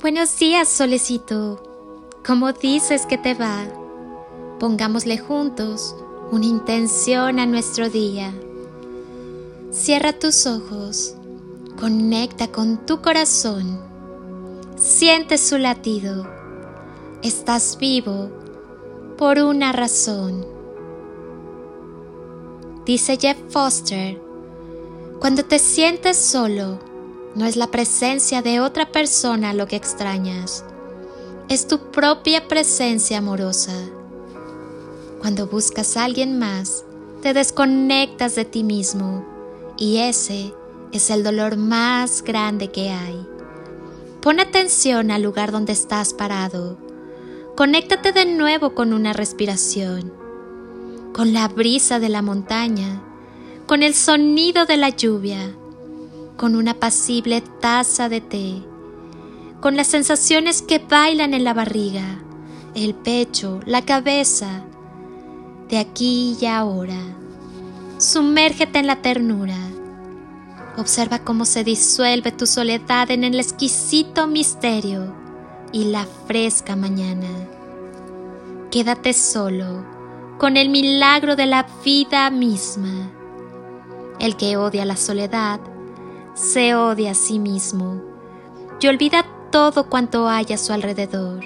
Buenos días, solecito. ¿Cómo dices que te va? Pongámosle juntos una intención a nuestro día. Cierra tus ojos, conecta con tu corazón, siente su latido. Estás vivo por una razón. Dice Jeff Foster, cuando te sientes solo, no es la presencia de otra persona lo que extrañas, es tu propia presencia amorosa. Cuando buscas a alguien más, te desconectas de ti mismo y ese es el dolor más grande que hay. Pon atención al lugar donde estás parado. Conéctate de nuevo con una respiración, con la brisa de la montaña, con el sonido de la lluvia, con una apacible taza de té con las sensaciones que bailan en la barriga, el pecho, la cabeza, de aquí y ahora. Sumérgete en la ternura. Observa cómo se disuelve tu soledad en el exquisito misterio y la fresca mañana. Quédate solo con el milagro de la vida misma. El que odia la soledad se odia a sí mismo y olvida todo cuanto hay a su alrededor.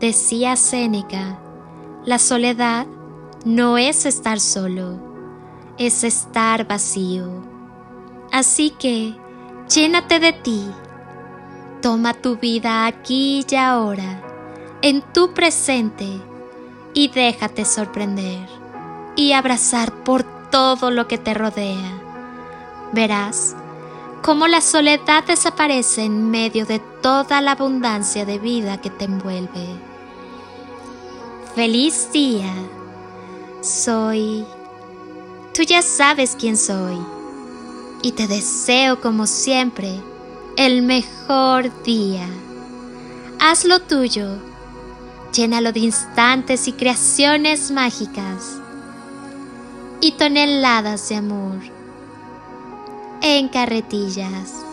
Decía Séneca, la soledad no es estar solo, es estar vacío. Así que, llénate de ti, toma tu vida aquí y ahora, en tu presente, y déjate sorprender y abrazar por todo lo que te rodea. Verás cómo la soledad desaparece en medio de toda la abundancia de vida que te envuelve. Feliz día. Soy... Tú ya sabes quién soy. Y te deseo como siempre el mejor día. Hazlo tuyo. Llénalo de instantes y creaciones mágicas y toneladas de amor en carretillas.